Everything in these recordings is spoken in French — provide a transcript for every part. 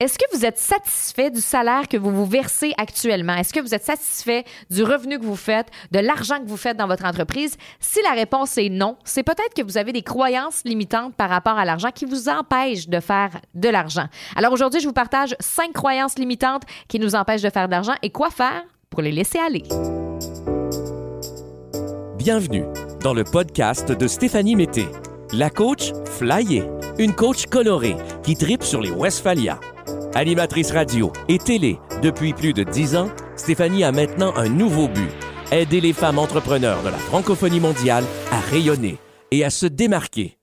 Est-ce que vous êtes satisfait du salaire que vous vous versez actuellement? Est-ce que vous êtes satisfait du revenu que vous faites, de l'argent que vous faites dans votre entreprise? Si la réponse est non, c'est peut-être que vous avez des croyances limitantes par rapport à l'argent qui vous empêchent de faire de l'argent. Alors aujourd'hui, je vous partage cinq croyances limitantes qui nous empêchent de faire de l'argent et quoi faire pour les laisser aller. Bienvenue dans le podcast de Stéphanie Mété, la coach flyée, une coach colorée qui tripe sur les Westphalia. Animatrice radio et télé depuis plus de dix ans, Stéphanie a maintenant un nouveau but aider les femmes entrepreneurs de la francophonie mondiale à rayonner et à se démarquer.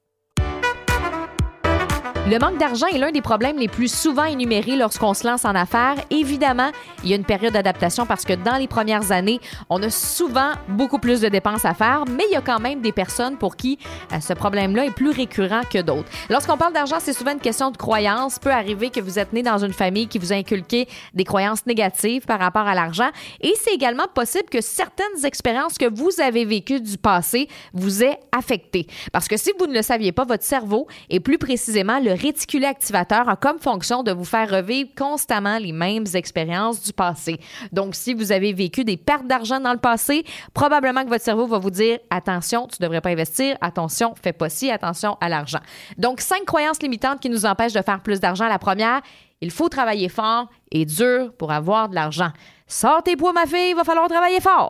Le manque d'argent est l'un des problèmes les plus souvent énumérés lorsqu'on se lance en affaires. Évidemment, il y a une période d'adaptation parce que dans les premières années, on a souvent beaucoup plus de dépenses à faire, mais il y a quand même des personnes pour qui euh, ce problème-là est plus récurrent que d'autres. Lorsqu'on parle d'argent, c'est souvent une question de croyance. peut arriver que vous êtes né dans une famille qui vous a inculqué des croyances négatives par rapport à l'argent et c'est également possible que certaines expériences que vous avez vécues du passé vous aient affecté. Parce que si vous ne le saviez pas, votre cerveau et plus précisément le réticulé activateur a comme fonction de vous faire revivre constamment les mêmes expériences du passé. Donc, si vous avez vécu des pertes d'argent dans le passé, probablement que votre cerveau va vous dire attention, tu ne devrais pas investir, attention, fais pas ci, attention à l'argent. Donc, cinq croyances limitantes qui nous empêchent de faire plus d'argent. La première, il faut travailler fort et dur pour avoir de l'argent. Sors tes poids, ma fille, il va falloir travailler fort.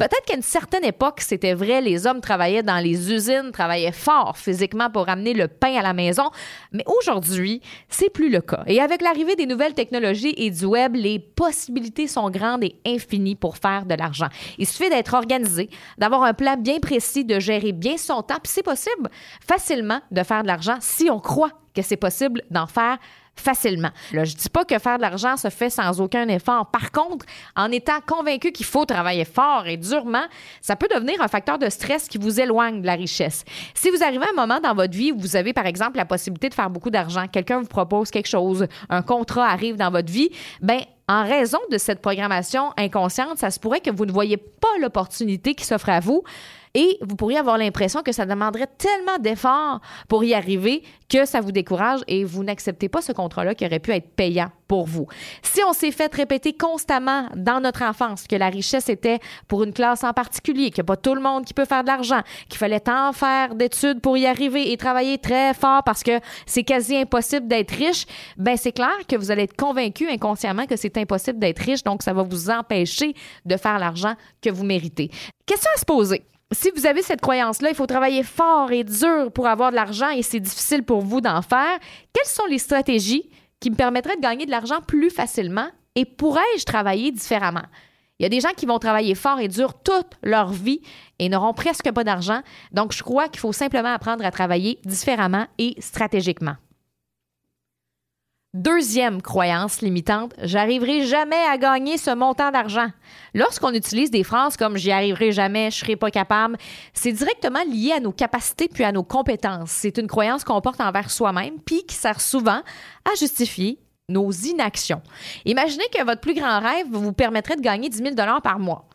Peut-être qu'à une certaine époque, c'était vrai, les hommes travaillaient dans les usines, travaillaient fort physiquement pour amener le pain à la maison, mais aujourd'hui, c'est plus le cas. Et avec l'arrivée des nouvelles technologies et du web, les possibilités sont grandes et infinies pour faire de l'argent. Il suffit d'être organisé, d'avoir un plan bien précis, de gérer bien son temps, puis c'est possible facilement de faire de l'argent si on croit que c'est possible d'en faire facilement. Là, je dis pas que faire de l'argent se fait sans aucun effort. Par contre, en étant convaincu qu'il faut travailler fort et durement, ça peut devenir un facteur de stress qui vous éloigne de la richesse. Si vous arrivez à un moment dans votre vie où vous avez, par exemple, la possibilité de faire beaucoup d'argent, quelqu'un vous propose quelque chose, un contrat arrive dans votre vie, ben en raison de cette programmation inconsciente, ça se pourrait que vous ne voyez pas l'opportunité qui s'offre à vous et vous pourriez avoir l'impression que ça demanderait tellement d'efforts pour y arriver que ça vous décourage et vous n'acceptez pas ce contrat-là qui aurait pu être payant pour vous. Si on s'est fait répéter constamment dans notre enfance que la richesse était pour une classe en particulier, qu'il n'y a pas tout le monde qui peut faire de l'argent, qu'il fallait tant faire d'études pour y arriver et travailler très fort parce que c'est quasi impossible d'être riche, ben c'est clair que vous allez être convaincu inconsciemment que c'est impossible d'être riche, donc ça va vous empêcher de faire l'argent que vous méritez. Question à se poser si vous avez cette croyance-là, il faut travailler fort et dur pour avoir de l'argent et c'est difficile pour vous d'en faire. Quelles sont les stratégies qui me permettraient de gagner de l'argent plus facilement et pourrais-je travailler différemment? Il y a des gens qui vont travailler fort et dur toute leur vie et n'auront presque pas d'argent. Donc, je crois qu'il faut simplement apprendre à travailler différemment et stratégiquement. Deuxième croyance limitante, j'arriverai jamais à gagner ce montant d'argent. Lorsqu'on utilise des phrases comme j'y arriverai jamais, je serai pas capable, c'est directement lié à nos capacités puis à nos compétences. C'est une croyance qu'on porte envers soi-même puis qui sert souvent à justifier nos inactions. Imaginez que votre plus grand rêve vous permettrait de gagner 10 000 par mois.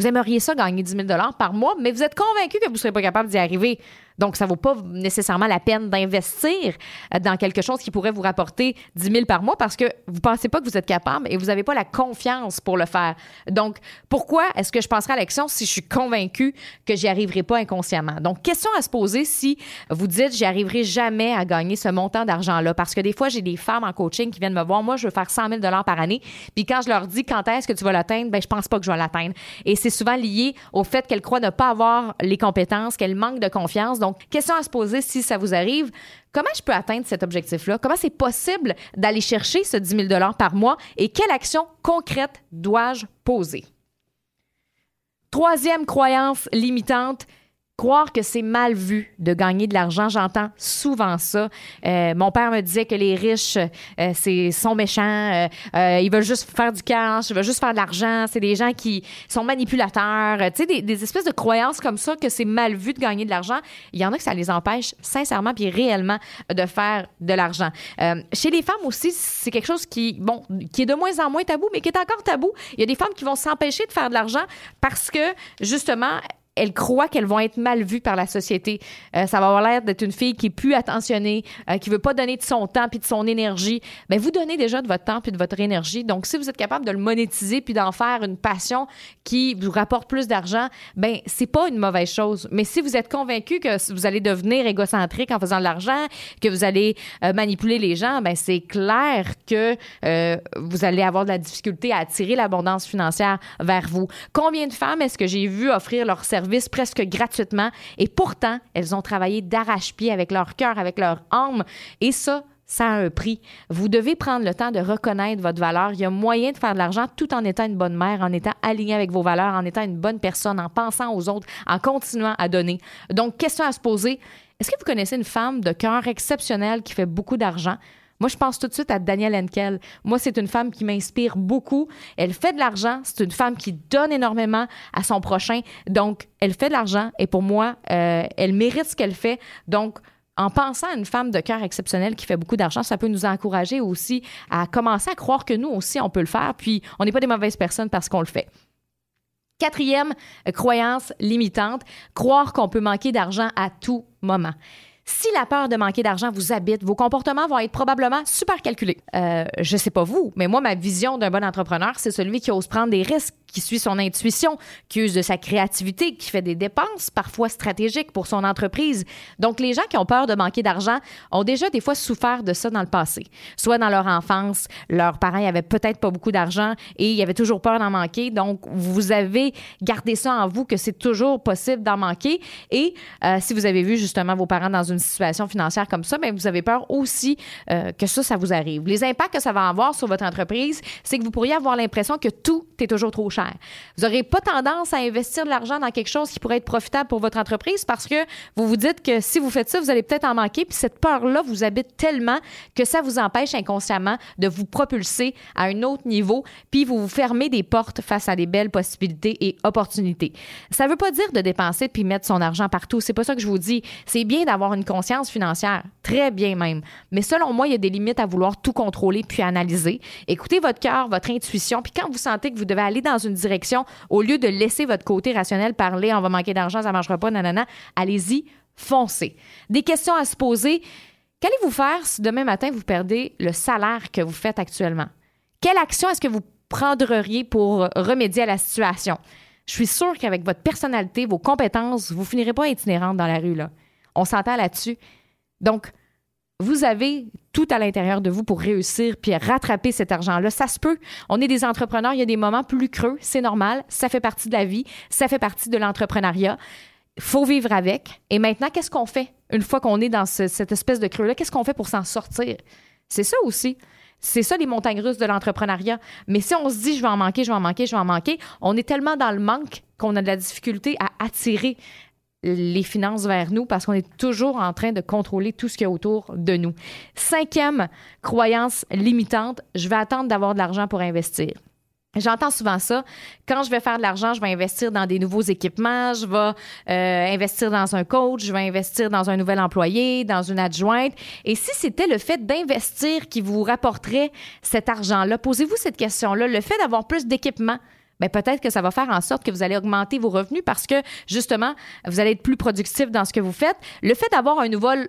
Vous aimeriez ça gagner 10 000 par mois, mais vous êtes convaincu que vous ne serez pas capable d'y arriver. Donc, ça ne vaut pas nécessairement la peine d'investir euh, dans quelque chose qui pourrait vous rapporter 10 000 par mois parce que vous ne pensez pas que vous êtes capable et vous n'avez pas la confiance pour le faire. Donc, pourquoi est-ce que je passerai à l'action si je suis convaincu que j'y arriverai pas inconsciemment? Donc, question à se poser si vous dites j'y arriverai jamais à gagner ce montant d'argent-là. Parce que des fois, j'ai des femmes en coaching qui viennent me voir. Moi, je veux faire 100 000 par année. Puis quand je leur dis quand est-ce que tu vas l'atteindre, ben, je pense pas que je vais l'atteindre. Et c'est souvent lié au fait qu'elles croient ne pas avoir les compétences, qu'elles manquent de confiance. Question à se poser si ça vous arrive. Comment je peux atteindre cet objectif-là? Comment c'est possible d'aller chercher ce 10 000 par mois et quelle action concrète dois-je poser? Troisième croyance limitante, croire que c'est mal vu de gagner de l'argent. J'entends souvent ça. Euh, mon père me disait que les riches, euh, c'est sont méchants, euh, ils veulent juste faire du cash, ils veulent juste faire de l'argent. C'est des gens qui sont manipulateurs. tu sais, des, des, espèces de croyances comme ça que c'est mal vu de gagner de l'argent. Il y en a que ça les empêche sincèrement puis réellement de faire de l'argent. chez les femmes aussi, c'est quelque chose qui, bon, qui est de moins en moins tabou, mais qui est encore tabou. Il y a des femmes qui vont s'empêcher de faire de l'argent parce que justement elles croient qu'elles vont être mal vues par la société. Euh, ça va avoir l'air d'être une fille qui est plus attentionnée, euh, qui veut pas donner de son temps puis de son énergie. Ben vous donnez déjà de votre temps puis de votre énergie. Donc si vous êtes capable de le monétiser puis d'en faire une passion qui vous rapporte plus d'argent, ben c'est pas une mauvaise chose. Mais si vous êtes convaincu que vous allez devenir égocentrique en faisant de l'argent, que vous allez euh, manipuler les gens, ben c'est clair que vous allez avoir de la difficulté à attirer l'abondance financière vers vous. Combien de femmes est-ce que j'ai vu offrir leur service presque gratuitement. Et pourtant, elles ont travaillé d'arrache-pied avec leur cœur, avec leur âme. Et ça, ça a un prix. Vous devez prendre le temps de reconnaître votre valeur. Il y a moyen de faire de l'argent tout en étant une bonne mère, en étant aligné avec vos valeurs, en étant une bonne personne, en pensant aux autres, en continuant à donner. Donc, question à se poser. Est-ce que vous connaissez une femme de cœur exceptionnelle qui fait beaucoup d'argent? Moi, je pense tout de suite à Danielle Henkel. Moi, c'est une femme qui m'inspire beaucoup. Elle fait de l'argent. C'est une femme qui donne énormément à son prochain. Donc, elle fait de l'argent et pour moi, euh, elle mérite ce qu'elle fait. Donc, en pensant à une femme de cœur exceptionnelle qui fait beaucoup d'argent, ça peut nous encourager aussi à commencer à croire que nous aussi, on peut le faire. Puis, on n'est pas des mauvaises personnes parce qu'on le fait. Quatrième croyance limitante, croire qu'on peut manquer d'argent à tout moment. Si la peur de manquer d'argent vous habite, vos comportements vont être probablement super calculés. Euh, je sais pas vous, mais moi, ma vision d'un bon entrepreneur, c'est celui qui ose prendre des risques qui suit son intuition, qui use de sa créativité, qui fait des dépenses parfois stratégiques pour son entreprise. Donc, les gens qui ont peur de manquer d'argent ont déjà des fois souffert de ça dans le passé. Soit dans leur enfance, leurs parents n'avaient peut-être pas beaucoup d'argent et ils avaient toujours peur d'en manquer. Donc, vous avez gardé ça en vous que c'est toujours possible d'en manquer. Et euh, si vous avez vu justement vos parents dans une situation financière comme ça, mais ben, vous avez peur aussi euh, que ça, ça vous arrive. Les impacts que ça va avoir sur votre entreprise, c'est que vous pourriez avoir l'impression que tout est toujours trop cher vous n'aurez pas tendance à investir de l'argent dans quelque chose qui pourrait être profitable pour votre entreprise parce que vous vous dites que si vous faites ça, vous allez peut-être en manquer. Puis cette peur-là vous habite tellement que ça vous empêche inconsciemment de vous propulser à un autre niveau. Puis vous vous fermez des portes face à des belles possibilités et opportunités. Ça ne veut pas dire de dépenser puis mettre son argent partout. C'est pas ça que je vous dis. C'est bien d'avoir une conscience financière. Très bien même. Mais selon moi, il y a des limites à vouloir tout contrôler puis analyser. Écoutez votre cœur, votre intuition. Puis quand vous sentez que vous devez aller dans une direction, au lieu de laisser votre côté rationnel parler, on va manquer d'argent, ça marchera pas, nanana, allez-y, foncez. Des questions à se poser. Qu'allez-vous faire si demain matin vous perdez le salaire que vous faites actuellement? Quelle action est-ce que vous prendriez pour remédier à la situation? Je suis sûre qu'avec votre personnalité, vos compétences, vous finirez pas itinérante dans la rue. Là. On s'entend là-dessus. Donc, vous avez tout à l'intérieur de vous pour réussir puis rattraper cet argent-là. Ça se peut. On est des entrepreneurs, il y a des moments plus creux, c'est normal, ça fait partie de la vie, ça fait partie de l'entrepreneuriat. Faut vivre avec. Et maintenant, qu'est-ce qu'on fait une fois qu'on est dans cette espèce de creux-là? Qu'est-ce qu'on fait pour s'en sortir? C'est ça aussi. C'est ça les montagnes russes de l'entrepreneuriat. Mais si on se dit je vais en manquer, je vais en manquer, je vais en manquer, on est tellement dans le manque qu'on a de la difficulté à attirer les finances vers nous parce qu'on est toujours en train de contrôler tout ce qui est autour de nous. Cinquième croyance limitante, je vais attendre d'avoir de l'argent pour investir. J'entends souvent ça. Quand je vais faire de l'argent, je vais investir dans des nouveaux équipements, je vais euh, investir dans un coach, je vais investir dans un nouvel employé, dans une adjointe. Et si c'était le fait d'investir qui vous rapporterait cet argent-là, posez-vous cette question-là. Le fait d'avoir plus d'équipements, ben peut-être que ça va faire en sorte que vous allez augmenter vos revenus parce que justement, vous allez être plus productif dans ce que vous faites. Le fait d'avoir un nouvel,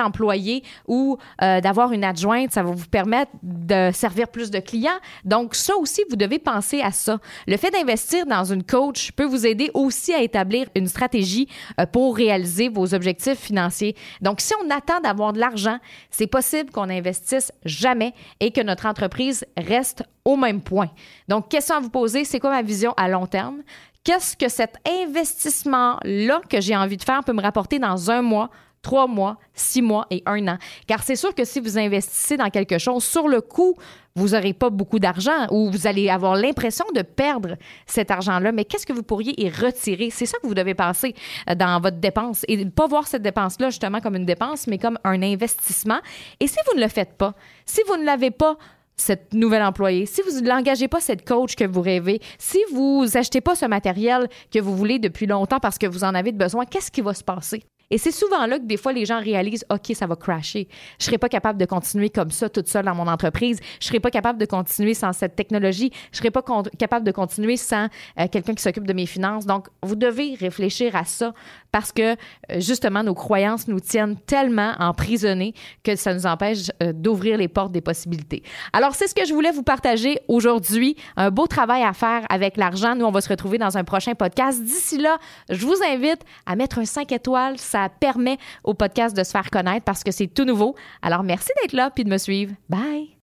employé ou euh, d'avoir une adjointe, ça va vous permettre de servir plus de clients. Donc ça aussi, vous devez penser à ça. Le fait d'investir dans une coach peut vous aider aussi à établir une stratégie euh, pour réaliser vos objectifs financiers. Donc si on attend d'avoir de l'argent, c'est possible qu'on n'investisse jamais et que notre entreprise reste au même point. Donc, question à vous poser, c'est quoi ma vision à long terme? Qu'est-ce que cet investissement-là que j'ai envie de faire peut me rapporter dans un mois, trois mois, six mois et un an? Car c'est sûr que si vous investissez dans quelque chose, sur le coup, vous n'aurez pas beaucoup d'argent ou vous allez avoir l'impression de perdre cet argent-là. Mais qu'est-ce que vous pourriez y retirer? C'est ça que vous devez passer euh, dans votre dépense et pas voir cette dépense-là justement comme une dépense, mais comme un investissement. Et si vous ne le faites pas, si vous ne l'avez pas cette nouvelle employée, si vous n'engagez pas cette coach que vous rêvez, si vous achetez pas ce matériel que vous voulez depuis longtemps parce que vous en avez besoin, qu'est-ce qui va se passer? Et c'est souvent là que des fois les gens réalisent OK, ça va crasher. Je serai pas capable de continuer comme ça toute seule dans mon entreprise. Je serai pas capable de continuer sans cette technologie. Je serai pas capable de continuer sans euh, quelqu'un qui s'occupe de mes finances. Donc vous devez réfléchir à ça parce que euh, justement nos croyances nous tiennent tellement emprisonnés que ça nous empêche euh, d'ouvrir les portes des possibilités. Alors c'est ce que je voulais vous partager aujourd'hui. Un beau travail à faire avec l'argent. Nous on va se retrouver dans un prochain podcast. D'ici là, je vous invite à mettre un 5 étoiles. Ça permet au podcast de se faire connaître parce que c'est tout nouveau. Alors, merci d'être là puis de me suivre. Bye!